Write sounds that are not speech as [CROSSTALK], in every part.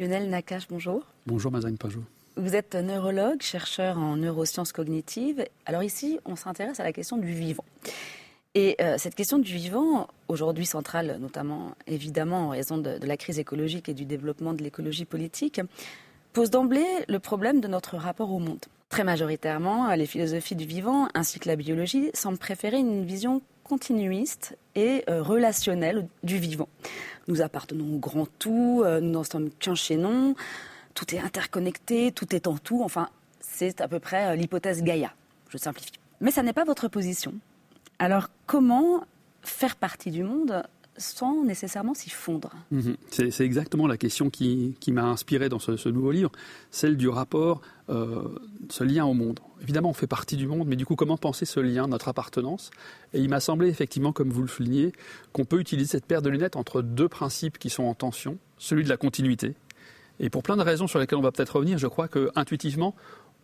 Lionel Nakache, bonjour. Bonjour Mazane Pajot. Vous êtes neurologue, chercheur en neurosciences cognitives. Alors ici, on s'intéresse à la question du vivant. Et euh, cette question du vivant, aujourd'hui centrale, notamment évidemment en raison de, la crise écologique et du développement de l'écologie politique, pose d'emblée le problème de notre rapport au monde. Très majoritairement, les philosophies du vivant ainsi que la biologie semblent préférer une vision continuiste et euh, relationnelle du vivant. Nous appartenons au grand tout, euh, nous n'en sommes qu'un chaînon, tout est interconnecté, tout est en tout. Enfin, c'est à peu près euh, l'hypothèse Gaïa. Je simplifie. Mais ça n'est pas votre position. Alors, comment faire partie du monde sans nécessairement s'y fondre? Mhm. C'est exactement la question qui, m'a inspiré dans ce, nouveau livre, celle du rapport, ce lien au monde. Évidemment, on fait partie du monde, mais du coup, comment penser ce lien, notre appartenance? Et il m'a semblé, effectivement, comme vous le soulignez, qu'on peut utiliser cette paire de lunettes entre deux principes qui sont en tension, celui de la continuité, et pour plein de raisons sur lesquelles on va peut-être revenir, je crois que intuitivement,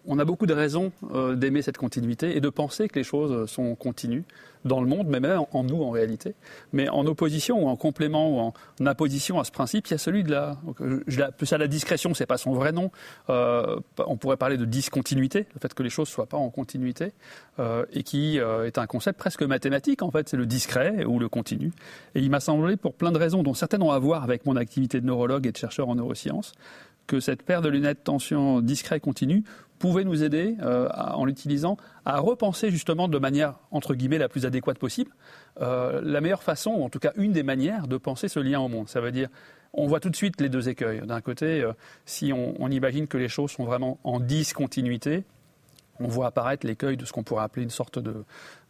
on a beaucoup de raisons euh, d'aimer cette continuité et de penser que les choses sont continues dans le monde, mais même en nous en réalité. Mais en opposition ou en complément ou en opposition à ce principe, il y a celui de la, je l'appelle ça la discrétion, c'est pas son vrai nom. Euh, on pourrait parler de discontinuité, le fait que les choses soient pas en continuité, euh, et qui est un concept presque mathématique en fait, c'est le discret ou le continu. Et il m'a semblé, pour plein de raisons, dont certaines ont à voir avec mon activité de neurologue et de chercheur en neurosciences, que cette paire de lunettes tension discret continu pouvait nous aider, euh, en l'utilisant, à repenser justement de manière, entre guillemets, la plus adéquate possible, euh, la meilleure façon, ou en tout cas une des manières de penser ce lien au monde. Ça veut dire, on voit tout de suite les deux écueils. D'un côté, euh, si on, on, imagine que les choses sont vraiment en discontinuité, on voit apparaître l'écueil de ce qu'on pourrait appeler une sorte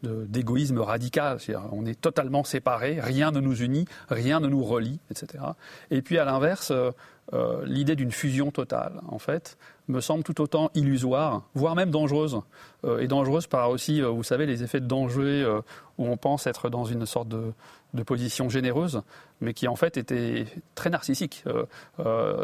d'égoïsme radical. on est totalement séparés, rien ne nous unit, rien ne nous relie, etc. Et puis à l'inverse, euh, euh, l'idée d'une fusion totale, en fait, me semble tout autant illusoire, voire même dangereuse. Euh, et dangereuse par aussi, vous savez, les effets de danger où on pense être dans une sorte de, position généreuse, mais qui en fait était très narcissique.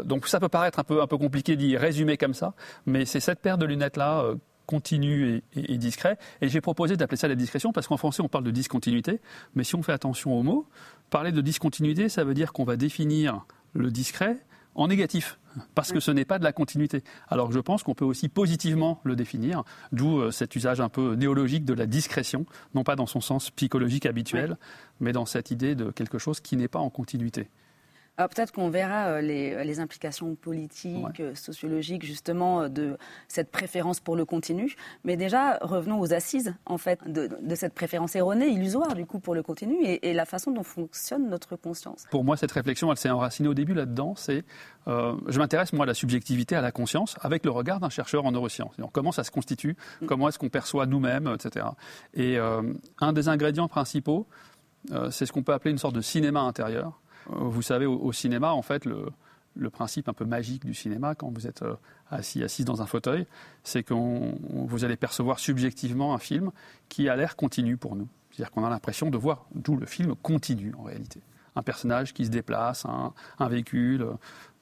donc ça peut paraître un peu, un peu compliqué d'y résumer comme ça, mais c'est cette paire de lunettes-là continu et, discret. Et j'ai proposé d'appeler ça la discrétion parce qu'en français on parle de discontinuité, mais si on fait attention aux mots, parler de discontinuité, ça veut dire qu'on va définir le discret en négatif, parce que ce n'est pas de la continuité. Alors je pense qu'on peut aussi positivement le définir, d'où euh, cet usage un peu néologique de la discrétion, non pas dans son sens psychologique habituel, mais dans cette idée de quelque chose qui n'est pas en continuité. Alors peut-être qu'on verra euh, euh, les, implications politiques, euh, sociologiques, justement, de cette préférence pour le continu. Mais déjà, revenons aux assises, en fait, de, cette préférence erronée, illusoire, du coup, pour le continu, et, la façon dont fonctionne notre conscience. Pour moi, cette réflexion, elle s'est enracinée au début là-dedans. C'est, je m'intéresse, moi, à la subjectivité, à la conscience, avec le regard d'un chercheur en neurosciences. comment ça se constitue, mm. comment est-ce qu'on perçoit nous-mêmes, etc. Et un des ingrédients principaux, c'est ce qu'on peut appeler une sorte de cinéma intérieur vous savez, au, cinéma, en fait, le, principe un peu magique du cinéma, quand vous êtes euh, assis, assis dans un fauteuil, c'est que vous allez percevoir subjectivement un film qui a l'air continu pour nous. C'est-à-dire qu'on a l'impression de voir d'où le film continue en réalité. Un personnage qui se déplace, un, un véhicule. Euh,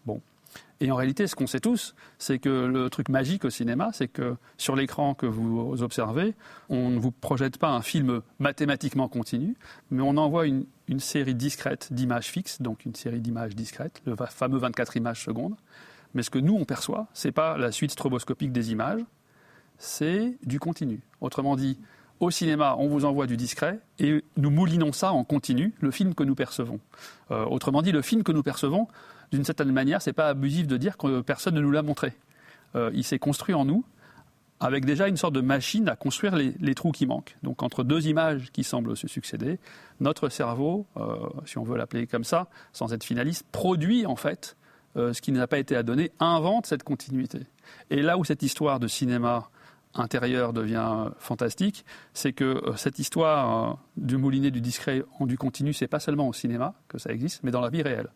bon. Et en réalité, ce qu'on sait tous, c'est que le truc magique au cinéma, c'est que sur l'écran que vous observez, on ne vous projette pas un film mathématiquement continu, mais on envoie une, série discrète d'images fixes, donc une série d'images discrètes, le fameux 24 images secondes. Mais ce que nous, on perçoit, ce n'est pas la suite stroboscopique des images, c'est du continu. Autrement dit, au cinéma, on vous envoie du discret et nous moulinons ça en continu, le film que nous percevons. Euh, autrement dit, le film que nous percevons, d'une certaine manière, c'est pas abusif de dire que personne ne nous l'a montré. Euh, il s'est construit en nous avec déjà une sorte de machine à construire les, trous qui manquent. Donc entre deux images qui semblent se succéder, notre cerveau, euh, si on veut l'appeler comme ça, sans être finaliste, produit en fait euh, ce qui n'a pas été à donner, invente cette continuité. Et là où cette histoire de cinéma intérieur devient fantastique, c'est que cette histoire du moulinet du discret en du continu, c'est pas seulement au cinéma que ça existe, mais dans la vie réelle.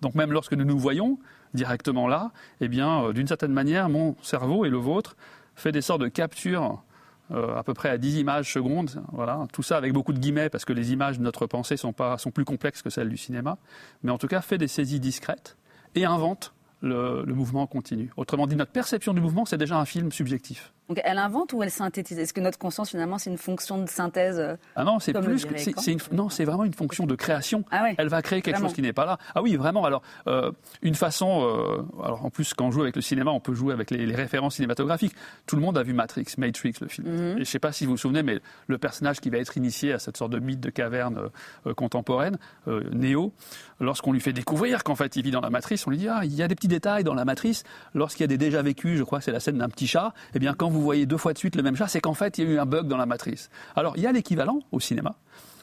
Donc même lorsque nous nous voyons directement là, eh bien, euh, d'une certaine manière, mon cerveau et le vôtre fait des sortes de captures euh, à peu près à 10 images secondes. Voilà, tout ça avec beaucoup de guillemets parce que les images de notre pensée sont, pas, sont plus complexes que celles du cinéma. Mais en tout cas, fait des saisies discrètes et invente le, le mouvement continu. Autrement dit, notre perception du mouvement, c'est déjà un film subjectif. Donc elle invente ou elle synthétise? Est-ce que notre conscience finalement c'est une fonction de synthèse euh, Ah non, c'est plus que c'est, non, c'est vraiment une fonction de création. Ah elle va créer quelque chose qui n'est pas là. Ah oui, vraiment. Alors euh, une façon. Euh, alors en plus, quand on joue avec le cinéma, on peut jouer avec les, références cinématographiques. Tout le monde a vu Matrix, Matrix, le film. Mhm. Et je ne sais pas si vous vous souvenez, mais le personnage qui va être initié à cette sorte de mythe de caverne contemporaine, Neo, lorsqu'on lui fait découvrir qu'en fait il vit dans la matrice, on lui dit ah il y a des petits détails dans la matrice. Lorsqu'il y a des déjà vécus, je crois que c'est la scène d'un petit chat. Eh bien quand vous voyez deux fois de suite le même chat, c'est qu'en fait, il y a eu un bug dans la matrice. Alors, il y a l'équivalent au cinéma.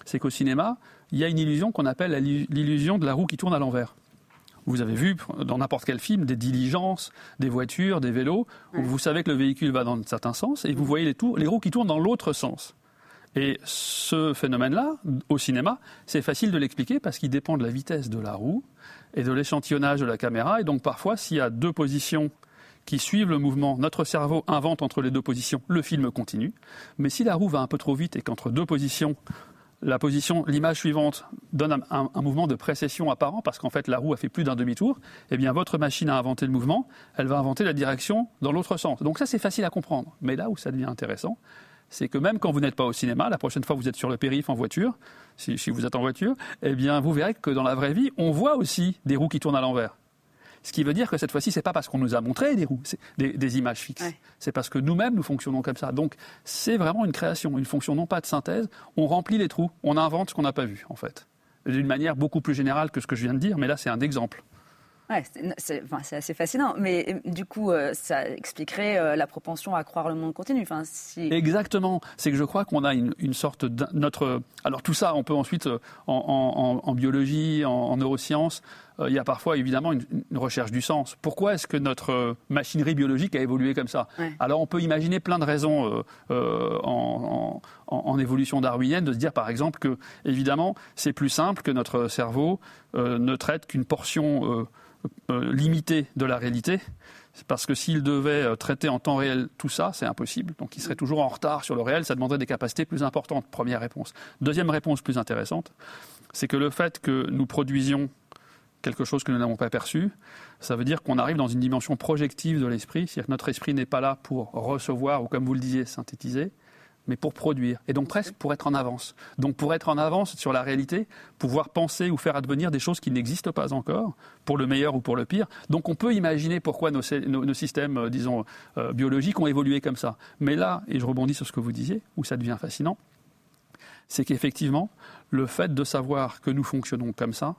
C'est qu'au cinéma, il y a une illusion qu'on appelle l'illusion de la roue qui tourne à l'envers. Vous avez vu dans n'importe quel film des diligences, des voitures, des vélos, où vous savez que le véhicule va dans un certain sens et vous voyez les, les roues qui tournent dans l'autre sens. Et ce phénomène-là, au cinéma, c'est facile de l'expliquer parce qu'il dépend de la vitesse de la roue et de l'échantillonnage de la caméra. Et donc parfois, s'il y a deux positions qui suivent le mouvement, notre cerveau invente entre les deux positions, le film continue. Mais si la roue va un peu trop vite et qu'entre deux positions, la position, l'image suivante donne un, mouvement de précession apparent parce qu'en fait la roue a fait plus d'un demi-tour, eh bien votre machine a inventé le mouvement, elle va inventer la direction dans l'autre sens. Donc ça c'est facile à comprendre. Mais là où ça devient intéressant, c'est que même quand vous n'êtes pas au cinéma, la prochaine fois vous êtes sur le périph' en voiture, si, si, vous êtes en voiture, eh bien vous verrez que dans la vraie vie, on voit aussi des roues qui tournent à l'envers. Ce qui veut dire que cette fois-ci, c'est pas parce qu'on nous a montré des roues, des, des, images fixes. C'est parce que nous-mêmes, nous fonctionnons comme ça. Donc, c'est vraiment une création, une fonction non pas de synthèse. On remplit les trous, on invente ce qu'on n'a pas vu, en fait. D'une manière beaucoup plus générale que ce que je viens de dire, mais là, c'est un exemple. Ouais, c'est assez fascinant, mais euh, du coup, euh, ça expliquerait euh, la propension à croire le monde continu. Enfin, si... Exactement. C'est que je crois qu'on a une, une sorte de notre. Alors tout ça, on peut ensuite en, en, en biologie, en, en neurosciences, il y a parfois évidemment une, une recherche du sens. Pourquoi est-ce que notre machinerie biologique a évolué comme ça Alors on peut imaginer plein de raisons en, en, évolution darwinienne de se dire par exemple que évidemment c'est plus simple que notre cerveau ne traite qu'une portion euh, limité de la réalité. Parce que s'il devait euh, traiter en temps réel tout ça, c'est impossible. Donc il serait toujours en retard sur le réel, ça demanderait des capacités plus importantes. Première réponse. Deuxième réponse plus intéressante, c'est que le fait que nous produisions quelque chose que nous n'avons pas perçu, ça veut dire qu'on arrive dans une dimension projective de l'esprit, c'est-à-dire que notre esprit n'est pas là pour recevoir ou, comme vous le disiez, synthétiser, mais pour produire, et donc presque pour être en avance. Donc pour être en avance sur la réalité, pouvoir penser ou faire advenir des choses qui n'existent pas encore, pour le meilleur ou pour le pire. Donc on peut imaginer pourquoi nos, systèmes, euh, disons, euh, biologiques ont évolué comme ça. Mais là, et je rebondis sur ce que vous disiez, où ça devient fascinant, c'est qu'effectivement, le fait de savoir que nous fonctionnons comme ça,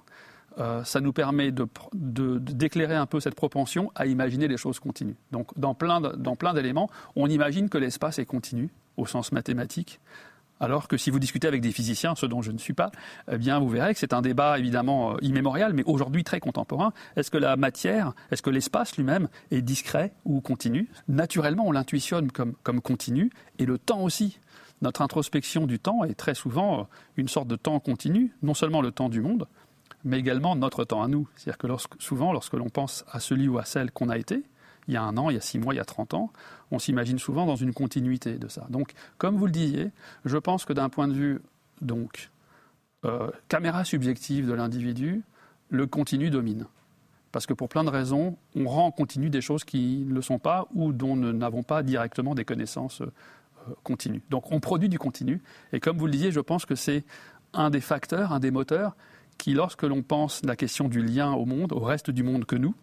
euh, ça nous permet d'éclairer un peu cette propension à imaginer les choses continues. Donc dans plein d'éléments, on imagine que l'espace est continu au sens mathématique. Alors que si vous discutez avec des physiciens, ce dont je ne suis pas, eh bien vous verrez que c'est un débat évidemment euh, immémorial, mais aujourd'hui très contemporain. Est-ce que la matière, est-ce que l'espace lui-même est discret ou continu? Naturellement, on l'intuitionne comme, comme continu, et le temps aussi. Notre introspection du temps est très souvent euh, une sorte de temps continu, non seulement le temps du monde, mais également notre temps à nous. C'est-à-dire que souvent, lorsque l'on pense à celui ou à celle qu'on a été, il y a un an, il y a six mois, il y a 30 ans, on s'imagine souvent dans une continuité de ça. Donc, comme vous le disiez, je pense que d'un point de vue donc euh, caméra subjective de l'individu, le continu domine. Parce que pour plein de raisons, on rend continu des choses qui ne le sont pas ou dont nous n'avons pas directement des connaissances euh, continues. Donc on produit du continu. Et comme vous le disiez, je pense que c'est un des facteurs, un des moteurs qui, lorsque l'on pense la question du lien au monde, au reste du monde que nous,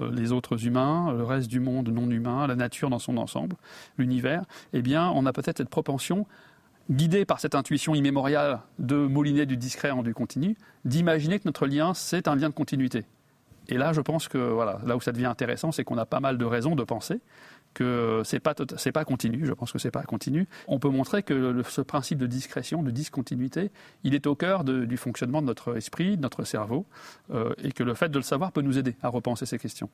euh, les autres humains, le reste du monde non humain, la nature dans son ensemble, l'univers, eh bien, on a peut-être cette propension, guidée par cette intuition immémoriale de mouliner du discret en du continu, d'imaginer que notre lien, c'est un lien de continuité. Et là, je pense que voilà, là où ça devient intéressant, c'est qu'on a pas mal de raisons de penser que c'est pas c'est pas continu. Je pense que c'est pas continu. On peut montrer que ce principe de discrétion, de discontinuité, il est au cœur du fonctionnement de notre esprit, de notre cerveau, euh, et que le fait de le savoir peut nous aider à repenser ces questions.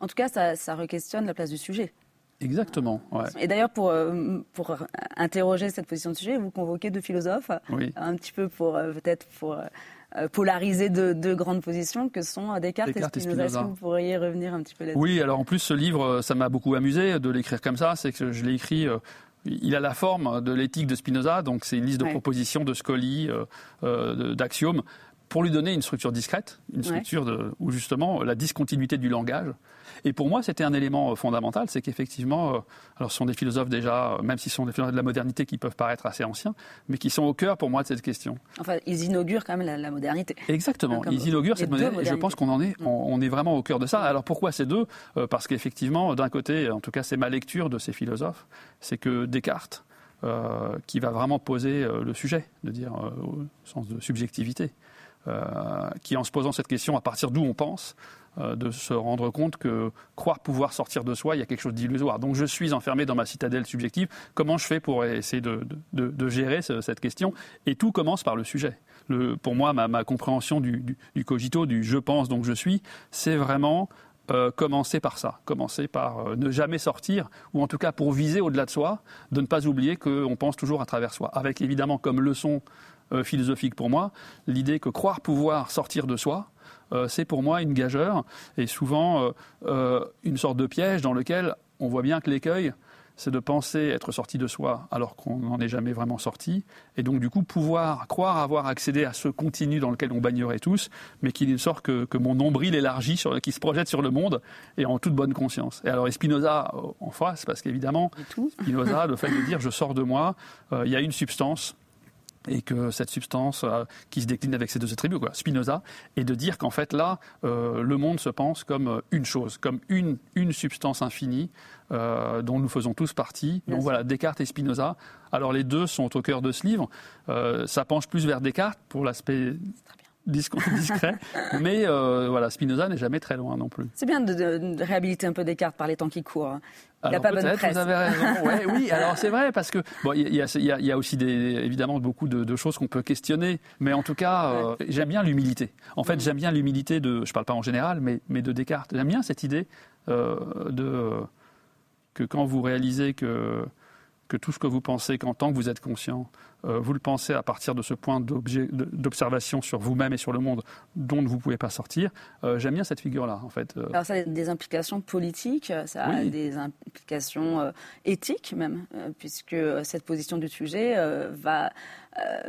En tout cas, ça, ça re-questionne la place du sujet. Exactement. Ouais. Et d'ailleurs, pour, euh, pour interroger cette position de sujet, vous convoquez deux philosophes, un petit peu pour euh, peut-être pour euh, polarisé de deux grandes positions que sont Descartes, Descartes et Spinoza. Est-ce que vous pourriez revenir un petit peu là-dessus? Oui, alors en plus, ce livre, euh, ça m'a beaucoup amusé de l'écrire comme ça. C'est que je l'ai écrit euh, il a la forme de l'éthique de Spinoza, donc c'est une liste de propositions, de scolies, d'axiomes, pour lui donner une structure discrète, une structure de, où justement la discontinuité du langage. Et pour moi, c'était un élément fondamental, c'est qu'effectivement, alors ce sont des philosophes déjà, même s'ils sont des philosophes de la modernité qui peuvent paraître assez anciens, mais qui sont au cœur pour moi de cette question. Enfin, ils inaugurent quand même la, modernité. Exactement, ils inaugurent cette modernité. Et je pense qu'on en est, on, est vraiment au cœur de ça. Alors pourquoi ces deux? Parce qu'effectivement, d'un côté, en tout cas, c'est ma lecture de ces philosophes, c'est que Descartes euh, qui va vraiment poser euh, le sujet, de dire euh, au sens de subjectivité, qui en se posant cette question à partir d'où on pense, de se rendre compte que croire pouvoir sortir de soi, il y a quelque chose d'illusoire. Donc je suis enfermé dans ma citadelle subjective. Comment je fais pour essayer de, gérer cette question? Et tout commence par le sujet. Pour moi, ma, compréhension du, cogito, du je pense donc je suis, c'est vraiment euh, commencer par ça, commencer par euh, ne jamais sortir, ou en tout cas pour viser au-delà de soi, de ne pas oublier qu'on pense toujours à travers soi. Avec évidemment comme leçon euh, philosophique pour moi, l'idée que croire pouvoir sortir de soi, c'est pour moi une gageure et souvent une sorte de piège dans lequel on voit bien que l'écueil, c'est de penser être sorti de soi alors qu'on n'en est jamais vraiment sorti, et donc du coup pouvoir croire avoir accédé à ce continu dans lequel on bagnerait tous, mais qu'il ne sort que, que, mon nombril élargi, sur, qui se projette sur le monde, et en toute bonne conscience. Et alors Spinoza euh, en face, parce qu'évidemment, Spinoza, le fait de dire je sors de moi, euh, il y a une substance et que cette substance euh, qui se décline avec ces deux attributs, quoi, Spinoza, et de dire qu'en fait là, euh, le monde se pense comme euh, une chose, comme une, une substance infinie dont nous faisons tous partie. Donc voilà, Descartes et Spinoza. Alors les deux sont au cœur de ce livre. ça penche plus vers Descartes pour l'aspect [LAUGHS] discret. mais voilà, Spinoza n'est jamais très loin non plus. C'est bien de, réhabiliter un peu Descartes par les temps qui courent. Hein. Il n'a pas bonne presse. Vous avez raison. [LAUGHS] oui, alors c'est vrai parce que bon, il y, y, a aussi des, évidemment beaucoup de, choses qu'on peut questionner, mais en tout cas, euh, j'aime bien l'humilité. En fait, j'aime bien l'humilité de, je parle pas en général, mais, mais de Descartes. J'aime bien cette idée euh, de que quand vous réalisez que que tout ce que vous pensez, qu'en tant que vous êtes conscient, euh, vous le pensez à partir de ce point d'observation sur vous-même et sur le monde dont vous ne pouvez pas sortir. Euh, j'aime bien cette figure-là, en fait. Euh. Alors ça a des implications politiques, ça a des implications éthiques même, puisque cette position du sujet va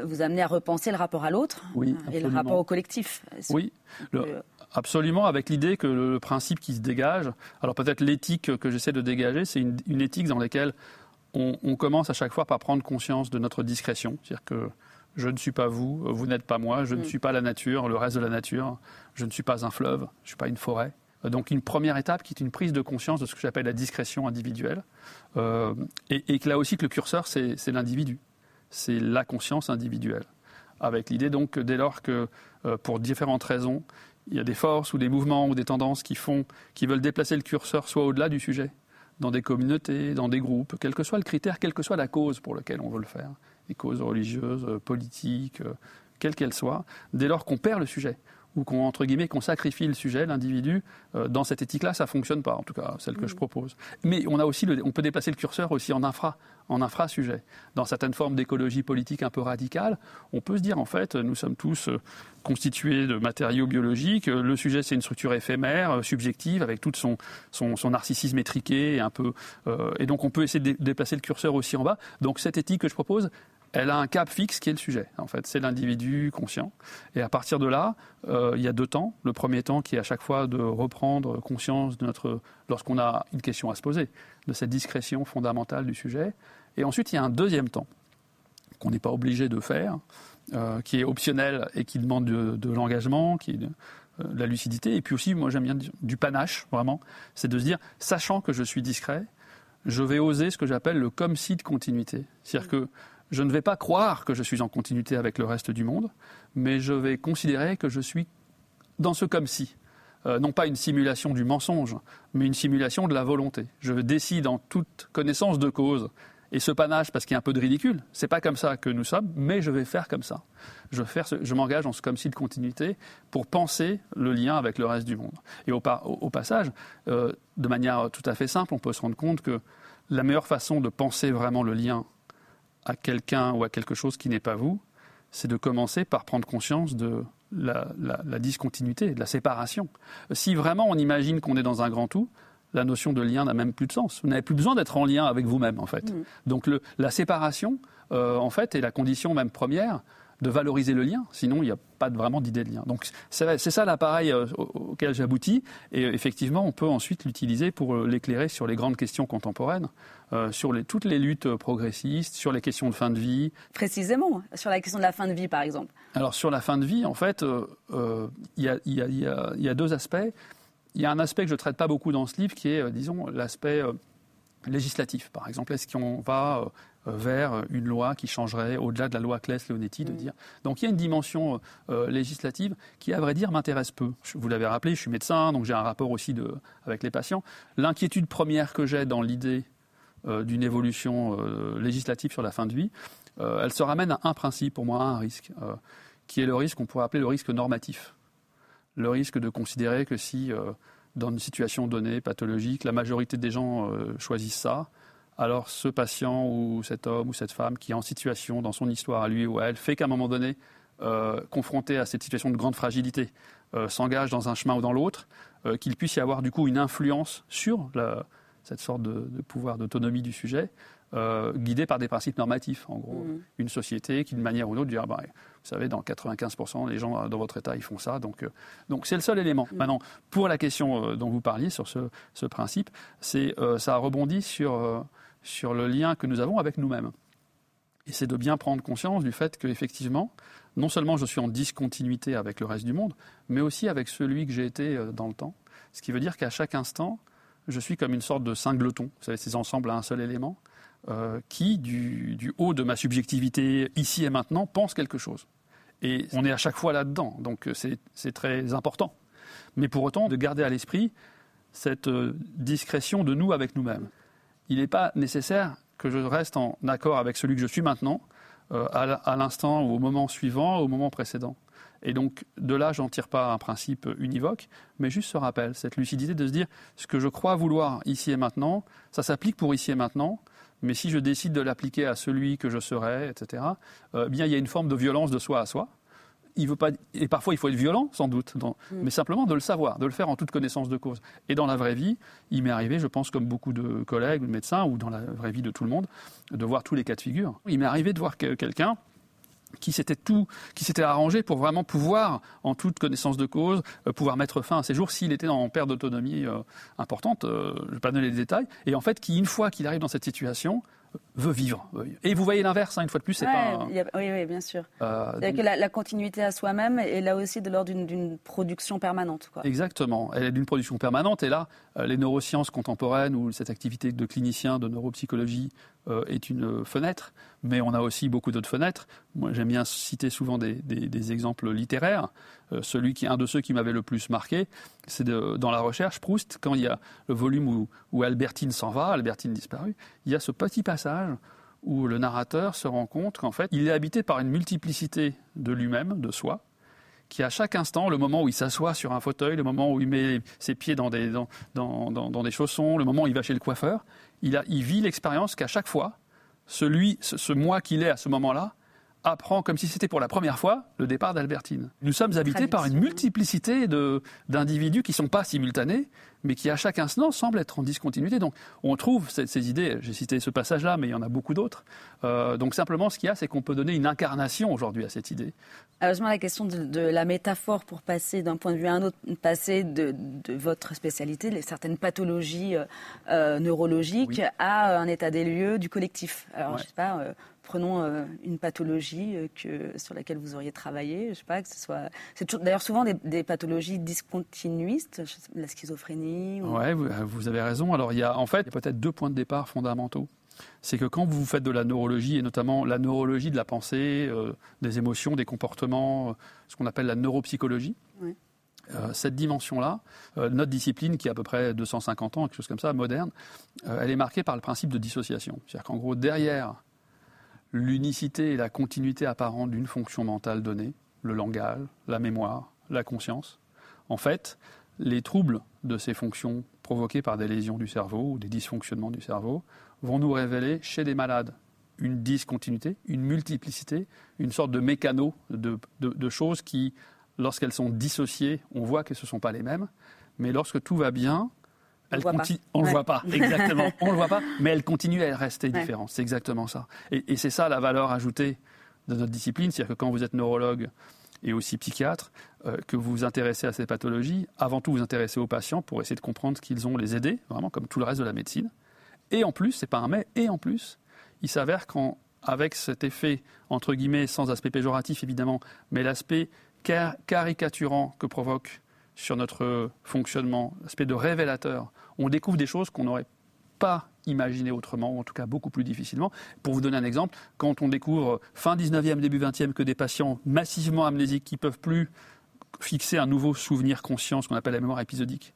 vous amener à repenser le rapport à l'autre et le rapport au collectif. Oui. Absolument, avec l'idée que le, principe qui se dégage, alors peut-être l'éthique que j'essaie de dégager, c'est une, une, éthique dans laquelle on, commence à chaque fois par prendre conscience de notre discrétion. C'est-à-dire que je ne suis pas vous, vous n'êtes pas moi, je ne mm. suis pas la nature, le reste de la nature, je ne suis pas un fleuve, je ne suis pas une forêt. Donc une première étape qui est une prise de conscience de ce que j'appelle la discrétion individuelle. Euh, et, que là aussi que le curseur, c'est l'individu. C'est la conscience individuelle. Avec l'idée donc que dès lors que, euh, pour différentes raisons, il y a des forces ou des mouvements ou des tendances qui font, qui veulent déplacer le curseur soit au-delà du sujet, dans des communautés, dans des groupes, quel que soit le critère, quelle que soit la cause pour laquelle on veut le faire, les causes religieuses, euh, politiques, euh, quelles qu'elles soient, dès lors qu'on perd le sujet ou qu'on entre guillemets qu'on sacrifie le sujet, l'individu, euh, dans cette éthique-là, ça fonctionne pas, en tout cas celle que je mm. propose. Mais on a aussi, on peut déplacer le curseur aussi en infra, en infra-sujet. Dans certaines formes d'écologie politique un peu radicale, on peut se dire en fait, nous sommes tous euh, constitués de matériaux biologiques. Le sujet, c'est une structure éphémère, euh, subjective, avec tout son, son, son narcissisme étriqué et un peu. et donc, on peut essayer de déplacer le curseur aussi en bas. Donc, cette éthique que je propose, elle a un cap fixe qui est le sujet. En fait, c'est l'individu conscient. Et à partir de là, euh, il y a deux temps. Le premier temps qui est à chaque fois de reprendre conscience de notre, lorsqu'on a une question à se poser, de cette discrétion fondamentale du sujet. Et ensuite, il y a un deuxième temps qu'on n'est pas obligé de faire, euh, qui est optionnel et qui demande de, l'engagement, qui est de, euh, la lucidité. Et puis aussi, moi j'aime bien du panache, vraiment. C'est de se dire, sachant que je suis discret, je vais oser ce que j'appelle le comme si de continuité. C'est-à-dire que je ne vais pas croire que je suis en continuité avec le reste du monde, mais je vais considérer que je suis dans ce comme si. Euh, non pas une simulation du mensonge, mais une simulation de la volonté. Je décide en toute connaissance de cause et ce panache parce qu'il y a un peu de ridicule. C'est pas comme ça que nous sommes, mais je vais faire comme ça. Je, m'engage en ce comme si de continuité pour penser le lien avec le reste du monde. Et au, passage, euh, de manière tout à fait simple, on peut se rendre compte que la meilleure façon de penser vraiment le lien à quelqu'un ou à quelque chose qui n'est pas vous, c'est de commencer par prendre conscience de la, discontinuité, de la séparation. Si vraiment on imagine qu'on est dans un grand tout, la notion de lien n'a même plus de sens. Vous n'avez plus besoin d'être en lien avec vous-même, en fait. Mm. Donc la séparation, euh, en fait, est la condition même première de valoriser le lien, sinon il n'y a pas vraiment d'idée de lien. Donc c'est ça l'appareil euh, auquel j'aboutis, et effectivement on peut ensuite l'utiliser pour euh, l'éclairer sur les grandes questions contemporaines, euh, sur les, toutes les luttes progressistes, sur les questions de fin de vie. Précisément, sur la question de la fin de vie par exemple. Alors sur la fin de vie, en fait, il y, a deux aspects. Il y a un aspect que je ne traite pas beaucoup dans ce livre qui est, disons, l'aspect législatif. Par exemple, est-ce qu'on va euh, vers une loi qui changerait, au-delà de la loi Claes-Leonetti, de mm. dire. Donc il y a une dimension euh, législative qui, à vrai dire, m'intéresse peu. Vous l'avez rappelé, je suis médecin, donc j'ai un rapport aussi de, avec les patients. L'inquiétude première que j'ai dans l'idée euh, d'une évolution législative sur la fin de vie, elle se ramène à un principe, pour moi, à un risque, qui est le risque qu'on pourrait appeler le risque normatif. Le risque de considérer que si, dans une situation donnée, pathologique, la majorité des gens choisissent ça, alors ce patient ou cet homme ou cette femme qui est en situation dans son histoire à lui ou à elle fait qu'à un moment donné, euh, confronté à cette situation de grande fragilité, euh, s'engage dans un chemin ou dans l'autre, euh, qu'il puisse y avoir du coup une influence sur cette sorte de, pouvoir d'autonomie du sujet, guidé par des principes normatifs. En gros, mmh. une société qui, d'une manière ou d'une autre, dit bah, vous savez, dans 95% des gens dans votre État, ils font ça. Donc, donc c'est le seul élément. Mmh. Maintenant, pour la question dont vous parliez sur ce, ce principe, c'est ça rebondit sur sur le lien que nous avons avec nous-mêmes. Et c'est de bien prendre conscience du fait qu'effectivement, non seulement je suis en discontinuité avec le reste du monde, mais aussi avec celui que j'ai été euh, dans le temps. Ce qui veut dire qu'à chaque instant, je suis comme une sorte de singleton, vous savez, ces ensembles à un seul élément, euh, qui, du, haut de ma subjectivité, ici et maintenant, pense quelque chose. Et on est à chaque fois là-dedans, donc euh, c'est très important. Mais pour autant, de garder à l'esprit cette discrétion de nous avec nous-mêmes il n'est pas nécessaire que je reste en accord avec celui que je suis maintenant, euh, à l'instant ou au moment suivant, au moment précédent. Et donc, de là, j'en tire pas un principe univoque, mais juste ce rappel, cette lucidité de se dire ce que je crois vouloir ici et maintenant, ça s'applique pour ici et maintenant, mais si je décide de l'appliquer à celui que je serai, etc., euh, bien il y a une forme de violence de soi à soi, il veut pas, et parfois il faut être violent, sans doute, mm. mais simplement de le savoir, de le faire en toute connaissance de cause. Et dans la vraie vie, il m'est arrivé, je pense, comme beaucoup de collègues ou de médecins, ou dans la vraie vie de tout le monde, de voir tous les cas de figure. Il m'est arrivé de voir quelqu'un qui s'était tout, qui s'était arrangé pour vraiment pouvoir, en toute connaissance de cause, euh, pouvoir mettre fin à ses jours s'il était en perte d'autonomie euh, importante. Euh, je ne vais pas donner les détails. Et en fait, qui une fois qu'il arrive dans cette situation, veut vivre. Et vous voyez l'inverse, hein, une fois de plus, c'est pas. oui, oui, bien sûr. Euh, que la, continuité à soi-même est là aussi de l'ordre d'une production permanente. Quoi. Exactement. Elle est d'une production permanente. Et là, les neurosciences contemporaines ou cette activité de clinicien de neuropsychologie est une fenêtre, mais on a aussi beaucoup d'autres fenêtres. Moi, j'aime bien citer souvent des, exemples littéraires. celui qui, un de ceux qui m'avait le plus marqué, c'est dans la recherche Proust, quand il y a le volume où, où Albertine s'en va, Albertine disparue, il y a ce petit passage où le narrateur se rend compte qu'en fait, il est habité par une multiplicité de lui-même, de soi, qui à chaque instant, le moment où il s'assoit sur un fauteuil, le moment où il met ses pieds dans des, chaussons, le moment où il va chez le coiffeur, il, il vit l'expérience qu'à chaque fois, celui, ce moi qu'il est à ce moment-là, apprend comme si c'était pour la première fois le départ d'Albertine. Nous sommes habités par une multiplicité d'individus qui ne sont pas simultanés, mais qui à chaque instant semblent être en discontinuité. Donc on trouve ces, idées, j'ai cité ce passage-là, mais il y en a beaucoup d'autres. Euh, donc simplement ce qu'il y a, c'est qu'on peut donner une incarnation aujourd'hui à cette idée. Heureusement, la question de, la métaphore pour passer d'un point de vue à un autre, passer de, votre spécialité, les, certaines pathologies euh, euh, neurologiques, à un état des lieux du collectif. Alors je sais pas prenons euh, une pathologie euh, que, sur laquelle vous auriez travaillé, je sais pas, que ce soit. C'est d'ailleurs souvent des, pathologies discontinuistes, la schizophrénie. Ou... Oui, vous, avez raison. Alors il y a en fait peut-être deux points de départ fondamentaux. C'est que quand vous faites de la neurologie, et notamment la neurologie de la pensée, euh, des émotions, des comportements, ce qu'on appelle la neuropsychologie, cette dimension-là, notre discipline, qui a à peu près 250 ans, quelque chose comme ça, moderne, elle est marquée par le principe de dissociation. C'est-à-dire qu'en gros, derrière l'unicité et la continuité apparente d'une fonction mentale donnée, le langage, la mémoire, la conscience. En fait, les troubles de ces fonctions provoqués par des lésions du cerveau ou des dysfonctionnements du cerveau vont nous révéler chez des malades une discontinuité, une multiplicité, une sorte de mécano de, choses qui, lorsqu'elles sont dissociées, on voit que ce ne sont pas les mêmes, mais lorsque tout va bien, on ne le voit pas, [LAUGHS] exactement. on le voit pas, [LAUGHS] mais elle continue à rester différente. C'est exactement ça. Et, c'est ça la valeur ajoutée de notre discipline, c'est-à-dire que quand vous êtes neurologue et aussi psychiatre, euh, que vous vous intéressez à ces pathologies, avant tout vous intéressez aux patients pour essayer de comprendre ce qu'ils ont, les aider, vraiment comme tout le reste de la médecine. Et en plus, c'est pas un mais, et en plus, il s'avère qu'avec cet effet, entre guillemets, sans aspect péjoratif évidemment, mais l'aspect caricaturant que provoque sur notre fonctionnement, l'aspect de révélateur, on découvre des choses qu'on n'aurait pas imaginées autrement, ou en tout cas beaucoup plus difficilement. Pour vous donner un exemple, quand on découvre fin 19e, début 20e que des patients massivement amnésiques qui ne peuvent plus fixer un nouveau souvenir conscient, ce qu'on appelle la mémoire épisodique,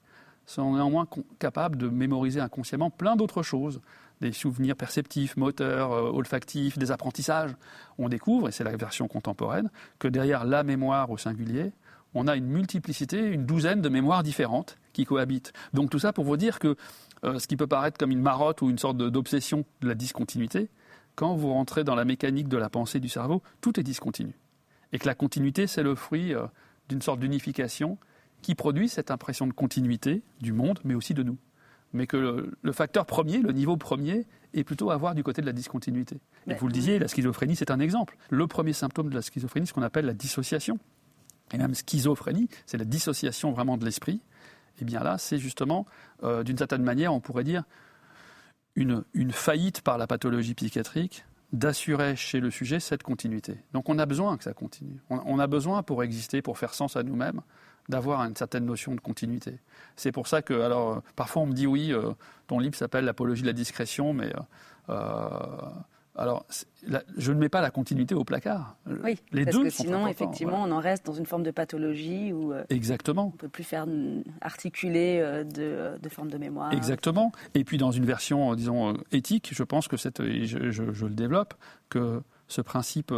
sont néanmoins capables de mémoriser inconsciemment plein d'autres choses, des souvenirs perceptifs, moteurs, euh, olfactifs, des apprentissages. On découvre, et c'est la version contemporaine, que derrière la mémoire au singulier, on a une multiplicité, une douzaine de mémoires différentes qui cohabitent. Donc tout ça pour vous dire que euh, ce qui peut paraître comme une marotte ou une sorte d'obsession de la discontinuité, quand vous rentrez dans la mécanique de la pensée du cerveau, tout est discontinu. Et que la continuité, c'est le fruit euh, d'une sorte d'unification qui produit cette impression de continuité du monde, mais aussi de nous. Mais que le, facteur premier, le niveau premier, est plutôt à voir du côté de la discontinuité. Et vous le disiez, la schizophrénie, c'est un exemple. Le premier symptôme de la schizophrénie, ce qu'on appelle la dissociation, et même schizophrénie, c'est la dissociation vraiment de l'esprit, et bien là, c'est justement, euh, d'une certaine manière, on pourrait dire, une, faillite par la pathologie psychiatrique d'assurer chez le sujet cette continuité. Donc on a besoin que ça continue. On, a besoin pour exister, pour faire sens à nous-mêmes, d'avoir une certaine notion de continuité. C'est pour ça que, alors, parfois on me dit oui, euh, ton livre s'appelle L'apologie de la discrétion, mais euh, alors, je ne mets pas la continuité au placard. Oui, les parce deux que sinon, effectivement, on en reste dans une forme de pathologie où euh, Exactement. on ne peut plus faire articuler euh, de, de forme de mémoire. Exactement. Et puis, dans une version, euh, disons, éthique, je pense que cette, je, je, le développe, que ce principe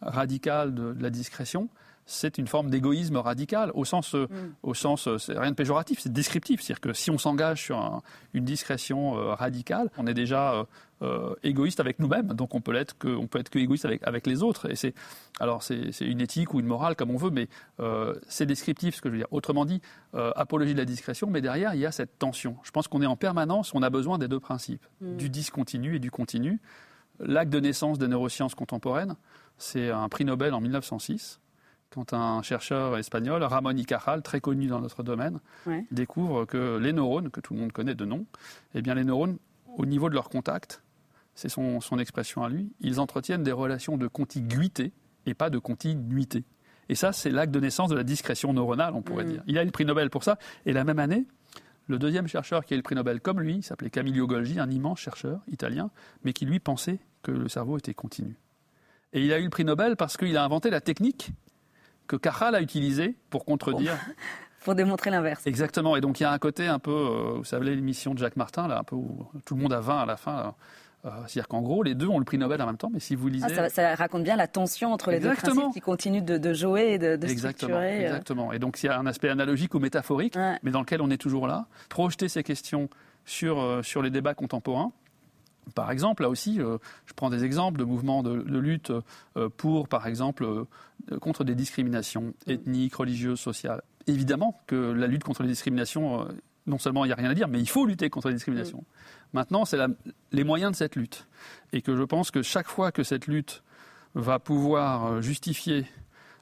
radical de la discrétion, c'est une forme d'égoïsme radical, au sens, euh, mm. au sens euh, c'est rien de péjoratif, c'est descriptif. C'est-à-dire que si on s'engage sur une discrétion euh, radicale, on est déjà égoïste avec nous-mêmes, donc on peut être que, on peut être que égoïste avec, avec les autres. Et c'est, alors c'est, une éthique ou une morale comme on veut, mais c'est descriptif ce que je veux dire. Autrement dit, apologie de la discrétion, mais derrière il y a cette tension. Je pense qu'on est en permanence, on a besoin des deux principes, mm. du discontinu et du continu. L'acte de naissance des neurosciences contemporaines, c'est un prix Nobel en 1906 quand un chercheur espagnol, Ramon y Cajal, très connu dans notre domaine, découvre que les neurones, que tout le monde connaît de nom, eh bien les neurones, au niveau de leur contact, c'est son, expression à lui, ils entretiennent des relations de contiguïté et pas de continuité. Et ça, c'est l'acte de naissance de la discrétion neuronale, on pourrait mm. dire. Il a eu le prix Nobel pour ça. Et la même année, le deuxième chercheur qui a eu le prix Nobel comme lui, s'appelait Camillo Golgi, un immense chercheur italien, mais qui lui pensait que le cerveau était continu. Et il a eu le prix Nobel parce qu'il a inventé la technique que Cajal a utilisé pour contredire. [LAUGHS] pour démontrer l'inverse. Exactement. Et donc il y a un côté un peu, euh, vous savez, l'émission de Jacques Martin, là, un peu où tout le monde a 20 à la fin. Euh, c'est-à-dire qu'en gros, les deux ont le prix Nobel en même temps, mais si vous lisez. Ah, ça, raconte bien la tension entre les deux principes qui continuent de, jouer et de, de exactement, structurer. Euh. Exactement. Et donc il y a un aspect analogique ou métaphorique, mais dans lequel on est toujours là. Projeter ces questions sur, sur les débats contemporains. Par exemple, là aussi, euh, je prends des exemples de mouvements de, lutte euh, pour, par exemple, euh, contre des discriminations ethniques, religieuses, sociales. Évidemment que la lutte contre les discriminations, non seulement il n'y a rien à dire, mais il faut lutter contre les discriminations. Mm. Maintenant, c'est les moyens de cette lutte. Et que je pense que chaque fois que cette lutte va pouvoir justifier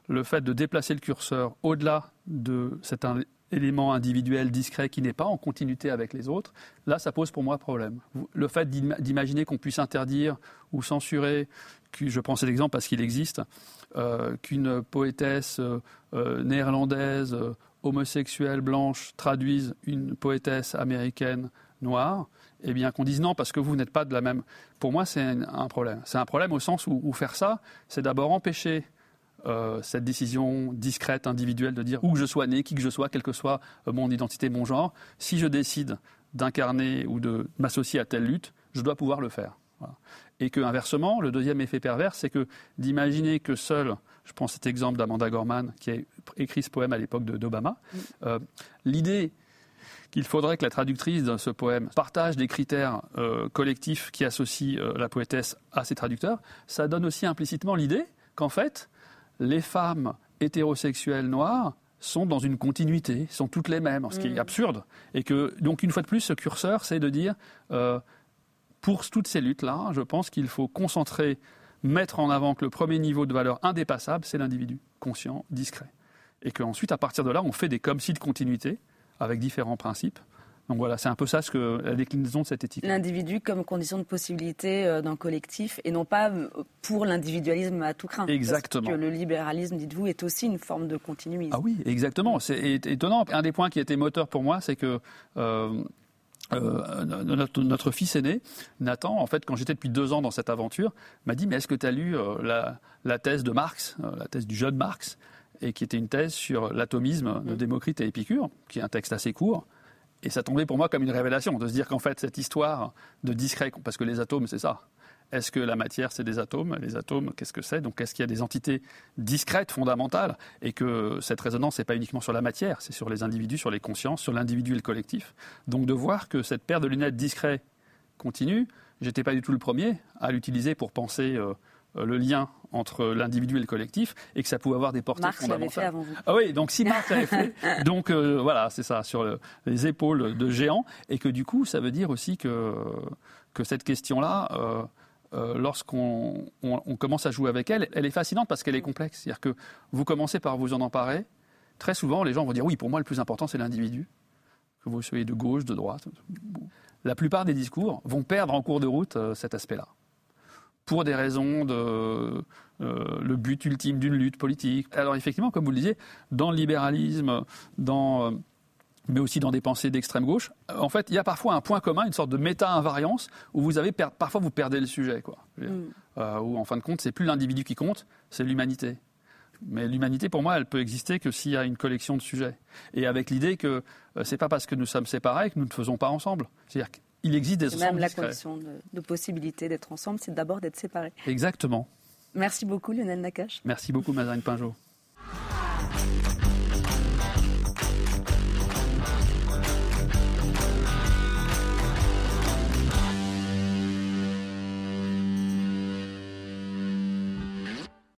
le fait de déplacer le curseur au-delà de cet élément individuel discret qui n'est pas en continuité avec les autres, là, ça pose pour moi problème. Le fait d'imaginer qu'on puisse interdire ou censurer, je prends cet exemple parce qu'il existe, euh, qu'une poétesse euh, euh, néerlandaise, homosexuelle, blanche, traduise une poétesse américaine noire, eh bien qu'on dise non parce que vous n'êtes pas de la même. Pour moi, c'est un problème. C'est un problème au sens où faire ça, c'est d'abord empêcher euh, cette décision discrète, individuelle, de dire où que je sois né, qui que je sois, quelle que soit euh, mon identité, mon genre, si je décide d'incarner ou de m'associer à telle lutte, je dois pouvoir le faire. Et que inversement, le deuxième effet pervers, c'est que d'imaginer que seul, je prends cet exemple d'Amanda Gorman qui a écrit ce poème à l'époque d'Obama, euh, l'idée qu'il faudrait que la traductrice de ce poème partage des critères collectifs qui associent la poétesse à ses traducteurs, ça donne aussi implicitement l'idée qu'en fait, les femmes hétérosexuelles noires sont dans une continuité, sont toutes les mêmes, ce qui est mm. absurde. Et que, donc, une fois de plus, ce curseur, c'est de dire, euh, pour toutes ces luttes-là, je pense qu'il faut concentrer mettre en avant que le premier niveau de valeur indépassable, c'est l'individu, conscient, discret. Et qu'ensuite, à partir de là, on fait des comme si de continuité avec différents principes. Donc voilà, c'est un peu ça ce que, la déclinaison de cette éthique. L'individu comme condition de possibilité euh, d'un collectif et non pas euh, pour l'individualisme à tout craint. Exactement. Parce que le libéralisme, dites-vous, est aussi une forme de continuisme. Ah oui, exactement. C'est étonnant. Un des points qui a été moteur pour moi, c'est que euh, euh, notre, notre, fils aîné, Nathan, en fait, quand j'étais depuis deux ans dans cette aventure, m'a dit Mais est-ce que tu as lu euh, la, la, thèse de Marx, euh, la thèse du jeune Marx, et qui était une thèse sur l'atomisme de mm. Démocrite et Épicure, qui est un texte assez court et ça tombait pour moi comme une révélation, de se dire qu'en fait, cette histoire de discret, parce que les atomes, c'est ça. Est-ce que la matière, c'est des atomes? Les atomes, qu'est-ce que c'est? Donc, est-ce qu'il y a des entités discrètes, fondamentales? Et que cette résonance, n'est pas uniquement sur la matière, c'est sur les individus, sur les consciences, sur l'individu et le collectif. Donc, de voir que cette paire de lunettes discret continue, j'étais pas du tout le premier à l'utiliser pour penser euh, le lien entre l'individu et le collectif et que ça pouvait avoir des portées Marx fondamentales. fait avant vous. Ah oui, donc si [LAUGHS] Marx l'avait fait, donc euh, voilà, c'est ça, sur les épaules de géants, et que du coup, ça veut dire aussi que, que cette question-là, euh, lorsqu'on on, commence à jouer avec elle, elle est fascinante parce qu'elle est complexe. C'est-à-dire que vous commencez par vous en emparer, très souvent, les gens vont dire oui, pour moi, le plus important, c'est l'individu, que vous soyez de gauche, de droite. La plupart des discours vont perdre en cours de route cet aspect-là pour des raisons de euh, le but ultime d'une lutte politique. Alors effectivement, comme vous le disiez, dans le libéralisme, dans, euh, mais aussi dans des pensées d'extrême gauche, en fait, il y a parfois un point commun, une sorte de méta-invariance où vous avez parfois vous perdez le sujet, quoi. Mm. Euh, où en fin de compte, c'est plus l'individu qui compte, c'est l'humanité. Mais l'humanité, pour moi, elle peut exister que s'il y a une collection de sujets. Et avec l'idée que c'est pas parce que nous sommes séparés que nous ne faisons pas ensemble. C'est-à-dire il existe des Même la condition de, possibilité d'être ensemble, c'est d'abord d'être séparés. Exactement. Merci beaucoup Lionel Nakache. Merci beaucoup Mazarine Pinjot.